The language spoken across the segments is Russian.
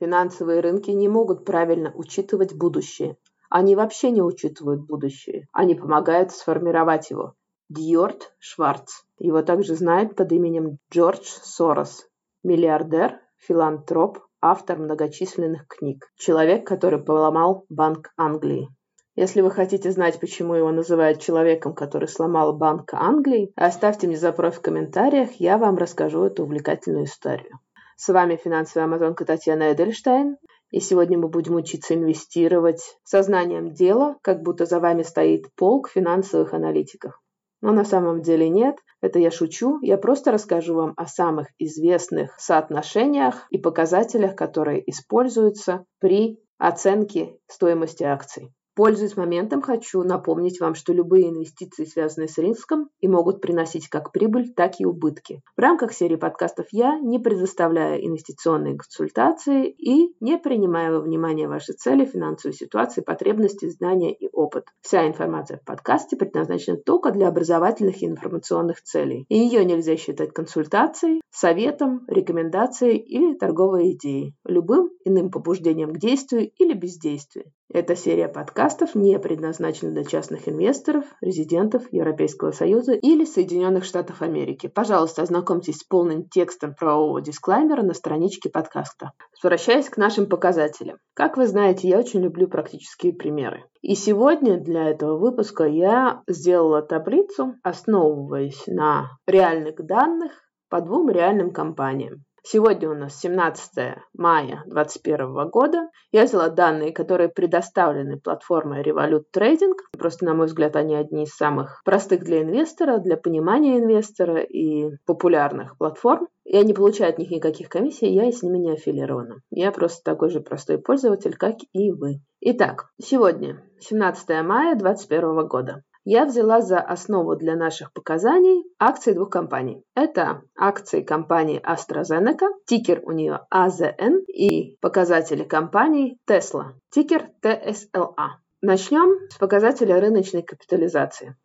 Финансовые рынки не могут правильно учитывать будущее. Они вообще не учитывают будущее. Они помогают сформировать его. Дьорд Шварц. Его также знают под именем Джордж Сорос. Миллиардер, филантроп, автор многочисленных книг. Человек, который поломал Банк Англии. Если вы хотите знать, почему его называют человеком, который сломал Банк Англии, оставьте мне запрос в комментариях, я вам расскажу эту увлекательную историю. С вами финансовая амазонка Татьяна Эдельштейн. И сегодня мы будем учиться инвестировать сознанием дела, как будто за вами стоит полк финансовых аналитиков. Но на самом деле нет, это я шучу, я просто расскажу вам о самых известных соотношениях и показателях, которые используются при оценке стоимости акций. Пользуясь моментом, хочу напомнить вам, что любые инвестиции, связанные с риском, и могут приносить как прибыль, так и убытки. В рамках серии подкастов я не предоставляю инвестиционные консультации и не принимаю во внимание ваши цели, финансовую ситуацию, потребности, знания и опыт. Вся информация в подкасте предназначена только для образовательных и информационных целей. И ее нельзя считать консультацией, советом, рекомендацией или торговой идеей, любым иным побуждением к действию или бездействию. Эта серия подкастов не предназначена для частных инвесторов, резидентов Европейского Союза или Соединенных Штатов Америки. Пожалуйста, ознакомьтесь с полным текстом правового дисклаймера на страничке подкаста. Возвращаясь к нашим показателям. Как вы знаете, я очень люблю практические примеры. И сегодня для этого выпуска я сделала таблицу, основываясь на реальных данных по двум реальным компаниям. Сегодня у нас 17 мая 2021 года. Я взяла данные, которые предоставлены платформой Revolut Trading. Просто, на мой взгляд, они одни из самых простых для инвестора, для понимания инвестора и популярных платформ. Я не получаю от них никаких комиссий, я с ними не аффилирована. Я просто такой же простой пользователь, как и вы. Итак, сегодня 17 мая 2021 года я взяла за основу для наших показаний акции двух компаний. Это акции компании AstraZeneca, тикер у нее AZN, и показатели компании Tesla, тикер TSLA. Начнем с показателя рыночной капитализации.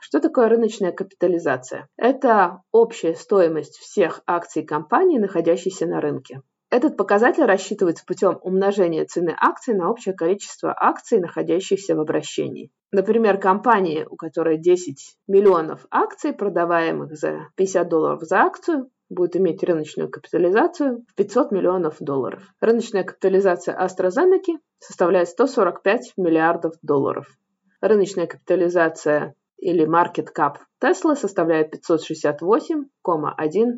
Что такое рыночная капитализация? Это общая стоимость всех акций компании, находящейся на рынке. Этот показатель рассчитывается путем умножения цены акций на общее количество акций, находящихся в обращении. Например, компания, у которой 10 миллионов акций, продаваемых за 50 долларов за акцию, будет иметь рыночную капитализацию в 500 миллионов долларов. Рыночная капитализация AstraZeneca составляет 145 миллиардов долларов. Рыночная капитализация или market cap Tesla составляет 568,1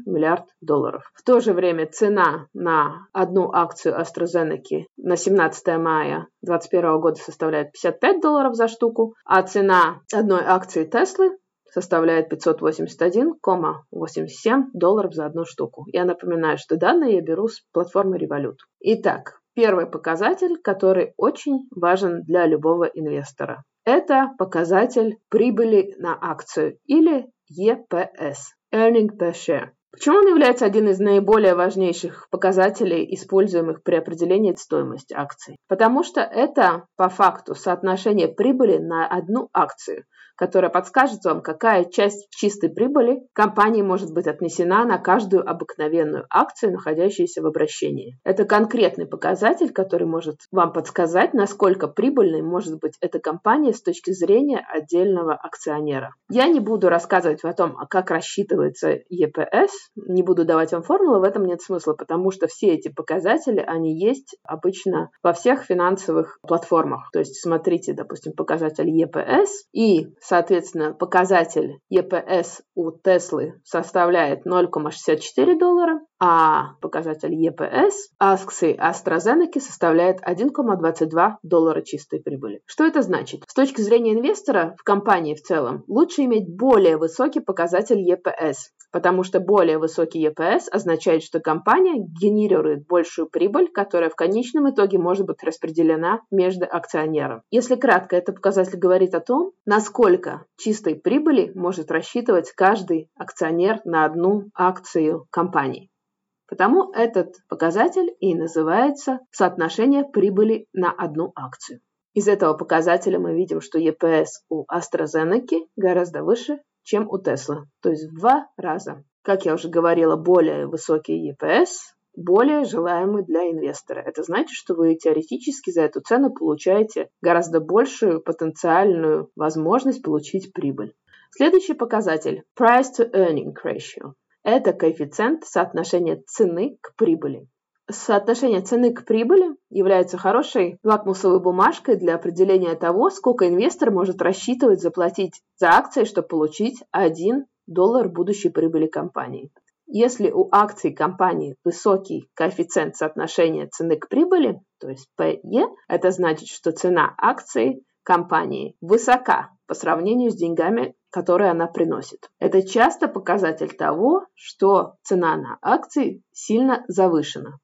миллиард долларов. В то же время цена на одну акцию AstraZeneca на 17 мая 2021 года составляет 55 долларов за штуку, а цена одной акции Tesla составляет 581,87 долларов за одну штуку. Я напоминаю, что данные я беру с платформы Revolut. Итак, первый показатель, который очень важен для любого инвестора. Это показатель прибыли на акцию или EPS – Earning per Share. Почему он является один из наиболее важнейших показателей, используемых при определении стоимости акций? Потому что это по факту соотношение прибыли на одну акцию – которая подскажет вам, какая часть чистой прибыли компании может быть отнесена на каждую обыкновенную акцию, находящуюся в обращении. Это конкретный показатель, который может вам подсказать, насколько прибыльной может быть эта компания с точки зрения отдельного акционера. Я не буду рассказывать о том, как рассчитывается EPS, не буду давать вам формулы, в этом нет смысла, потому что все эти показатели, они есть обычно во всех финансовых платформах. То есть смотрите, допустим, показатель EPS и Соответственно, показатель EPS у Теслы составляет 0,64 доллара, а показатель EPS акции AstraZeneca составляет 1,22 доллара чистой прибыли. Что это значит? С точки зрения инвестора в компании в целом лучше иметь более высокий показатель EPS, потому что более высокий EPS означает, что компания генерирует большую прибыль, которая в конечном итоге может быть распределена между акционером. Если кратко, этот показатель говорит о том, насколько чистой прибыли может рассчитывать каждый акционер на одну акцию компании. Потому этот показатель и называется соотношение прибыли на одну акцию. Из этого показателя мы видим, что EPS у AstraZeneca гораздо выше, чем у Tesla, то есть в два раза. Как я уже говорила, более высокий EPS более желаемый для инвестора. Это значит, что вы теоретически за эту цену получаете гораздо большую потенциальную возможность получить прибыль. Следующий показатель – Price to Earning Ratio. Это коэффициент соотношения цены к прибыли. Соотношение цены к прибыли является хорошей лакмусовой бумажкой для определения того, сколько инвестор может рассчитывать заплатить за акции, чтобы получить 1 доллар будущей прибыли компании. Если у акций компании высокий коэффициент соотношения цены к прибыли, то есть PE, это значит, что цена акций компании высока по сравнению с деньгами, которые она приносит. Это часто показатель того, что цена на акции сильно завышена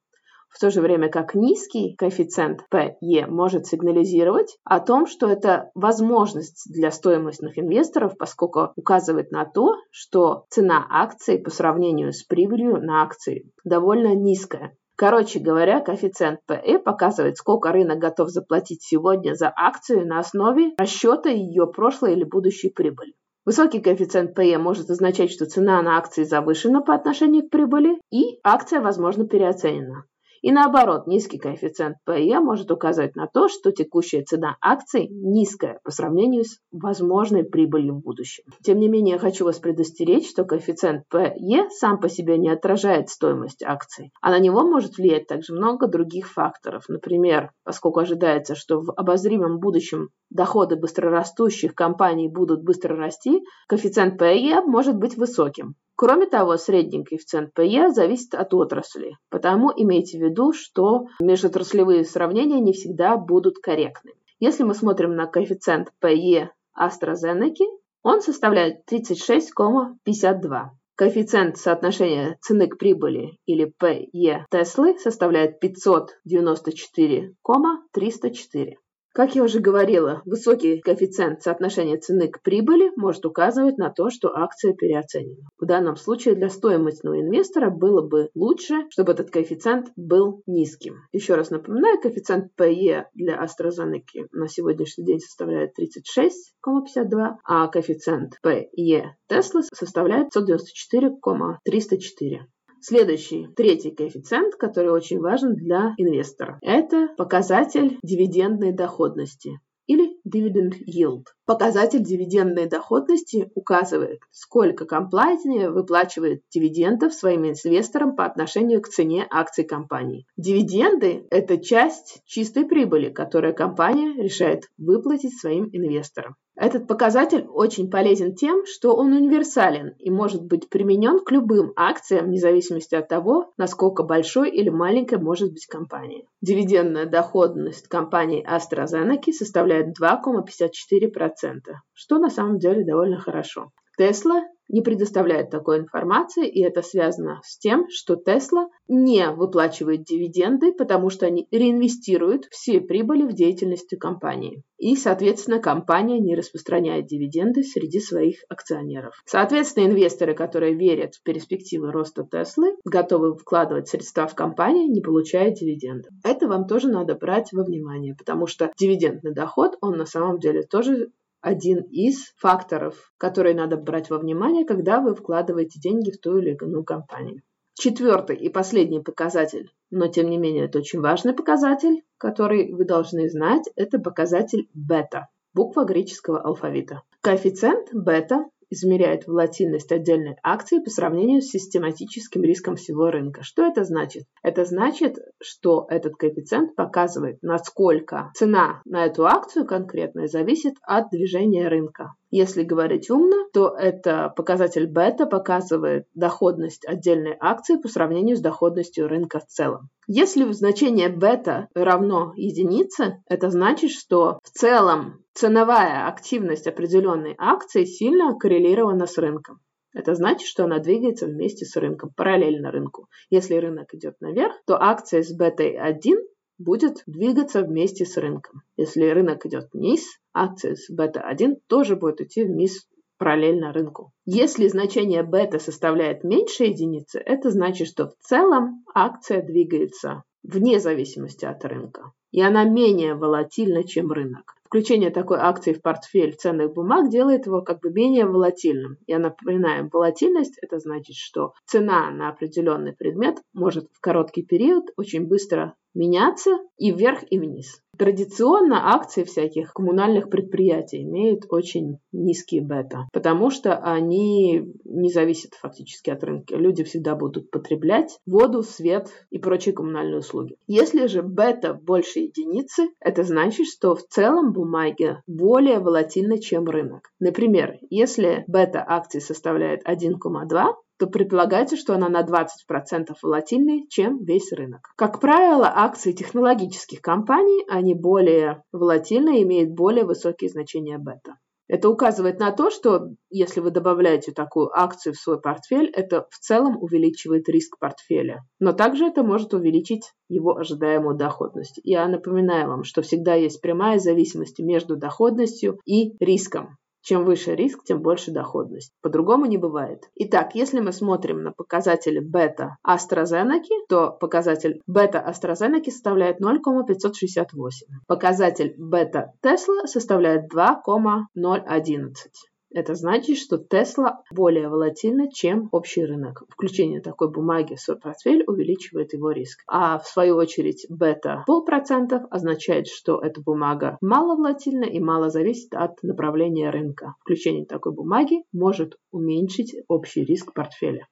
в то же время как низкий коэффициент PE может сигнализировать о том, что это возможность для стоимостных инвесторов, поскольку указывает на то, что цена акции по сравнению с прибылью на акции довольно низкая. Короче говоря, коэффициент PE показывает, сколько рынок готов заплатить сегодня за акцию на основе расчета ее прошлой или будущей прибыли. Высокий коэффициент PE может означать, что цена на акции завышена по отношению к прибыли и акция, возможно, переоценена. И наоборот, низкий коэффициент PE может указывать на то, что текущая цена акций низкая по сравнению с возможной прибылью в будущем. Тем не менее, я хочу вас предостеречь, что коэффициент PE сам по себе не отражает стоимость акций, а на него может влиять также много других факторов. Например, поскольку ожидается, что в обозримом будущем доходы быстрорастущих компаний будут быстро расти, коэффициент PE может быть высоким. Кроме того, средний коэффициент PE зависит от отрасли, потому имейте в виду, что межотраслевые сравнения не всегда будут корректны. Если мы смотрим на коэффициент PE AstraZeneca, он составляет 36,52. Коэффициент соотношения цены к прибыли или PE Теслы составляет 594,304. Как я уже говорила, высокий коэффициент соотношения цены к прибыли может указывать на то, что акция переоценена. В данном случае для стоимостного инвестора было бы лучше, чтобы этот коэффициент был низким. Еще раз напоминаю, коэффициент PE для AstraZeneca на сегодняшний день составляет 36,52, а коэффициент PE Tesla составляет 194,304. Следующий, третий коэффициент, который очень важен для инвестора, это показатель дивидендной доходности или dividend yield. Показатель дивидендной доходности указывает, сколько компания выплачивает дивидендов своим инвесторам по отношению к цене акций компании. Дивиденды – это часть чистой прибыли, которую компания решает выплатить своим инвесторам. Этот показатель очень полезен тем, что он универсален и может быть применен к любым акциям, вне зависимости от того, насколько большой или маленькой может быть компания. Дивидендная доходность компании AstraZeneca составляет 2,54% что на самом деле довольно хорошо. Тесла не предоставляет такой информации, и это связано с тем, что Тесла не выплачивает дивиденды, потому что они реинвестируют все прибыли в деятельность компании. И, соответственно, компания не распространяет дивиденды среди своих акционеров. Соответственно, инвесторы, которые верят в перспективы роста Теслы, готовы вкладывать средства в компанию, не получая дивиденды. Это вам тоже надо брать во внимание, потому что дивидендный доход, он на самом деле тоже один из факторов, которые надо брать во внимание, когда вы вкладываете деньги в ту или иную компанию. Четвертый и последний показатель, но тем не менее это очень важный показатель, который вы должны знать, это показатель бета, буква греческого алфавита. Коэффициент бета измеряет волатильность отдельной акции по сравнению с систематическим риском всего рынка. Что это значит? Это значит, что этот коэффициент показывает, насколько цена на эту акцию конкретно зависит от движения рынка. Если говорить умно, то это показатель бета показывает доходность отдельной акции по сравнению с доходностью рынка в целом. Если значение бета равно единице, это значит, что в целом ценовая активность определенной акции сильно коррелирована с рынком. Это значит, что она двигается вместе с рынком, параллельно рынку. Если рынок идет наверх, то акция с бетой 1 будет двигаться вместе с рынком. Если рынок идет вниз, акция с бета-1 тоже будет идти вниз параллельно рынку. Если значение бета составляет меньше единицы, это значит, что в целом акция двигается вне зависимости от рынка. И она менее волатильна, чем рынок. Включение такой акции в портфель ценных бумаг делает его как бы менее волатильным. Я напоминаю, волатильность – это значит, что цена на определенный предмет может в короткий период очень быстро меняться и вверх, и вниз. Традиционно акции всяких коммунальных предприятий имеют очень низкие бета, потому что они не зависят фактически от рынка. Люди всегда будут потреблять воду, свет и прочие коммунальные услуги. Если же бета больше единицы, это значит, что в целом бумаги более волатильны, чем рынок. Например, если бета акции составляет 1,2, то предполагается, что она на 20% волатильнее, чем весь рынок. Как правило, акции технологических компаний, они более волатильны и имеют более высокие значения бета. Это указывает на то, что если вы добавляете такую акцию в свой портфель, это в целом увеличивает риск портфеля. Но также это может увеличить его ожидаемую доходность. Я напоминаю вам, что всегда есть прямая зависимость между доходностью и риском. Чем выше риск, тем больше доходность. По-другому не бывает. Итак, если мы смотрим на показатели бета AstraZeneca, то показатель бета AstraZeneca составляет 0,568. Показатель бета Tesla составляет 2,011. Это значит, что Тесла более волатильна, чем общий рынок. Включение такой бумаги в свой портфель увеличивает его риск. А в свою очередь бета полпроцентов означает, что эта бумага мало волатильна и мало зависит от направления рынка. Включение такой бумаги может уменьшить общий риск портфеля.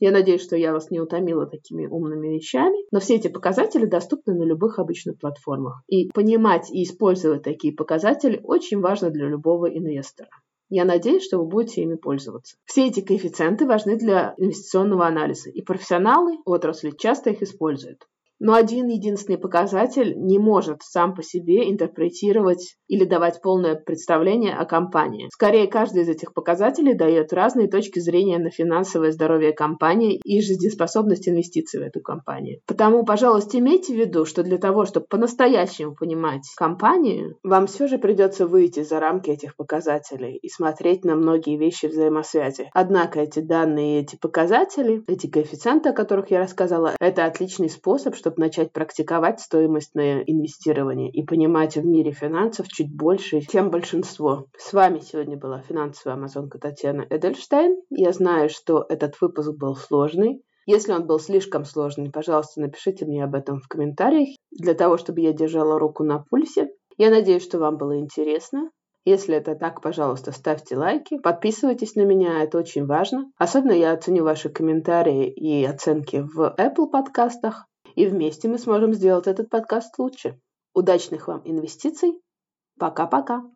Я надеюсь, что я вас не утомила такими умными вещами, но все эти показатели доступны на любых обычных платформах. И понимать и использовать такие показатели очень важно для любого инвестора. Я надеюсь, что вы будете ими пользоваться. Все эти коэффициенты важны для инвестиционного анализа, и профессионалы отрасли часто их используют. Но один единственный показатель не может сам по себе интерпретировать или давать полное представление о компании. Скорее, каждый из этих показателей дает разные точки зрения на финансовое здоровье компании и жизнеспособность инвестиций в эту компанию. Потому, пожалуйста, имейте в виду, что для того, чтобы по-настоящему понимать компанию, вам все же придется выйти за рамки этих показателей и смотреть на многие вещи взаимосвязи. Однако эти данные, эти показатели, эти коэффициенты, о которых я рассказала, это отличный способ, чтобы чтобы начать практиковать стоимостное инвестирование и понимать в мире финансов чуть больше, чем большинство. С вами сегодня была финансовая амазонка Татьяна Эдельштейн. Я знаю, что этот выпуск был сложный. Если он был слишком сложный, пожалуйста, напишите мне об этом в комментариях, для того, чтобы я держала руку на пульсе. Я надеюсь, что вам было интересно. Если это так, пожалуйста, ставьте лайки, подписывайтесь на меня, это очень важно. Особенно я оценю ваши комментарии и оценки в Apple подкастах и вместе мы сможем сделать этот подкаст лучше. Удачных вам инвестиций. Пока-пока.